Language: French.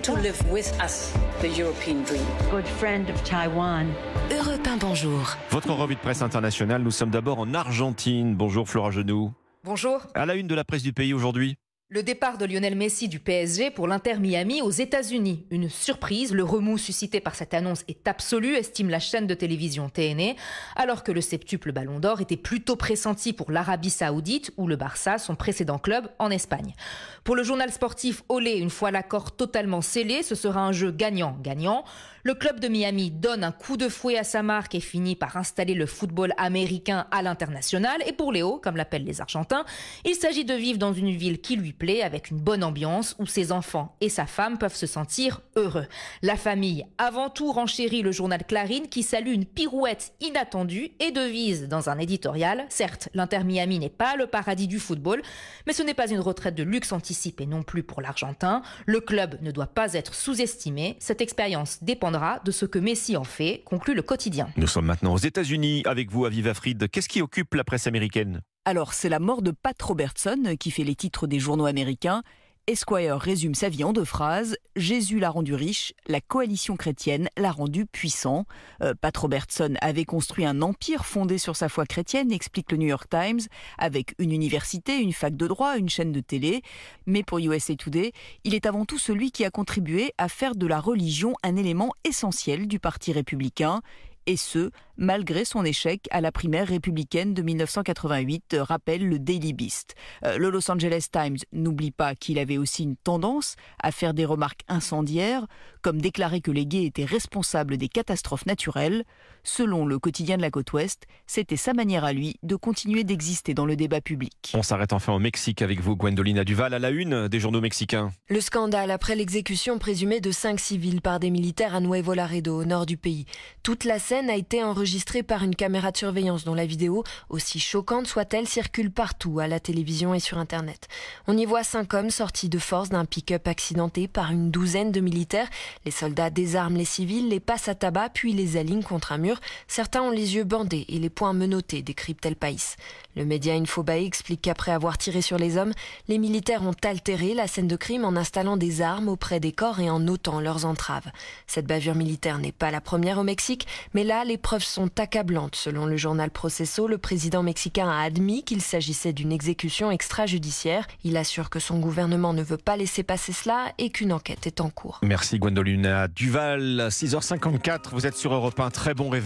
to live with us the European dream. Good friend of Taiwan. Europe 1, bonjour. Votre revue de presse internationale, nous sommes d'abord en Argentine. Bonjour Flora Genoux. Bonjour. À la une de la presse du pays aujourd'hui. Le départ de Lionel Messi du PSG pour l'Inter Miami aux États-Unis. Une surprise, le remous suscité par cette annonce est absolu, estime la chaîne de télévision TNE, alors que le septuple Ballon d'Or était plutôt pressenti pour l'Arabie Saoudite ou le Barça, son précédent club en Espagne. Pour le journal sportif Olé, une fois l'accord totalement scellé, ce sera un jeu gagnant-gagnant. Le club de Miami donne un coup de fouet à sa marque et finit par installer le football américain à l'international. Et pour Léo, comme l'appellent les Argentins, il s'agit de vivre dans une ville qui lui avec une bonne ambiance, où ses enfants et sa femme peuvent se sentir heureux. La famille, avant tout, renchérit le journal Clarín qui salue une pirouette inattendue et devise dans un éditorial. Certes, l'Inter Miami n'est pas le paradis du football, mais ce n'est pas une retraite de luxe anticipée non plus pour l'Argentin. Le club ne doit pas être sous-estimé. Cette expérience dépend de ce que Messi en fait, conclut le quotidien. Nous sommes maintenant aux États-Unis avec vous, Aviva Fried. Qu'est-ce qui occupe la presse américaine? Alors, c'est la mort de Pat Robertson qui fait les titres des journaux américains. Esquire résume sa vie en deux phrases. Jésus l'a rendu riche, la coalition chrétienne l'a rendu puissant. Euh, Pat Robertson avait construit un empire fondé sur sa foi chrétienne, explique le New York Times, avec une université, une fac de droit, une chaîne de télé. Mais pour USA Today, il est avant tout celui qui a contribué à faire de la religion un élément essentiel du Parti républicain et ce, malgré son échec à la primaire républicaine de 1988, rappelle le Daily Beast. Euh, le Los Angeles Times n'oublie pas qu'il avait aussi une tendance à faire des remarques incendiaires, comme déclarer que les gays étaient responsables des catastrophes naturelles. Selon le quotidien de la côte ouest, c'était sa manière à lui de continuer d'exister dans le débat public. On s'arrête enfin au Mexique avec vous, Gwendolina Duval, à la une des journaux mexicains. Le scandale après l'exécution présumée de cinq civils par des militaires à Nuevo Laredo, au nord du pays. Toute la scène a été enregistrée par une caméra de surveillance dont la vidéo, aussi choquante soit-elle, circule partout à la télévision et sur Internet. On y voit cinq hommes sortis de force d'un pick-up accidenté par une douzaine de militaires. Les soldats désarment les civils, les passent à tabac, puis les alignent contre un mur. Certains ont les yeux bandés et les poings menottés, décrypte El País. Le média Infobae explique qu'après avoir tiré sur les hommes, les militaires ont altéré la scène de crime en installant des armes auprès des corps et en ôtant leurs entraves. Cette bavure militaire n'est pas la première au Mexique, mais là, les preuves sont accablantes. Selon le journal Proceso, le président mexicain a admis qu'il s'agissait d'une exécution extrajudiciaire. Il assure que son gouvernement ne veut pas laisser passer cela et qu'une enquête est en cours. Merci Gwendolina Duval, 6h54, vous êtes sur Europe 1, très bon réveil.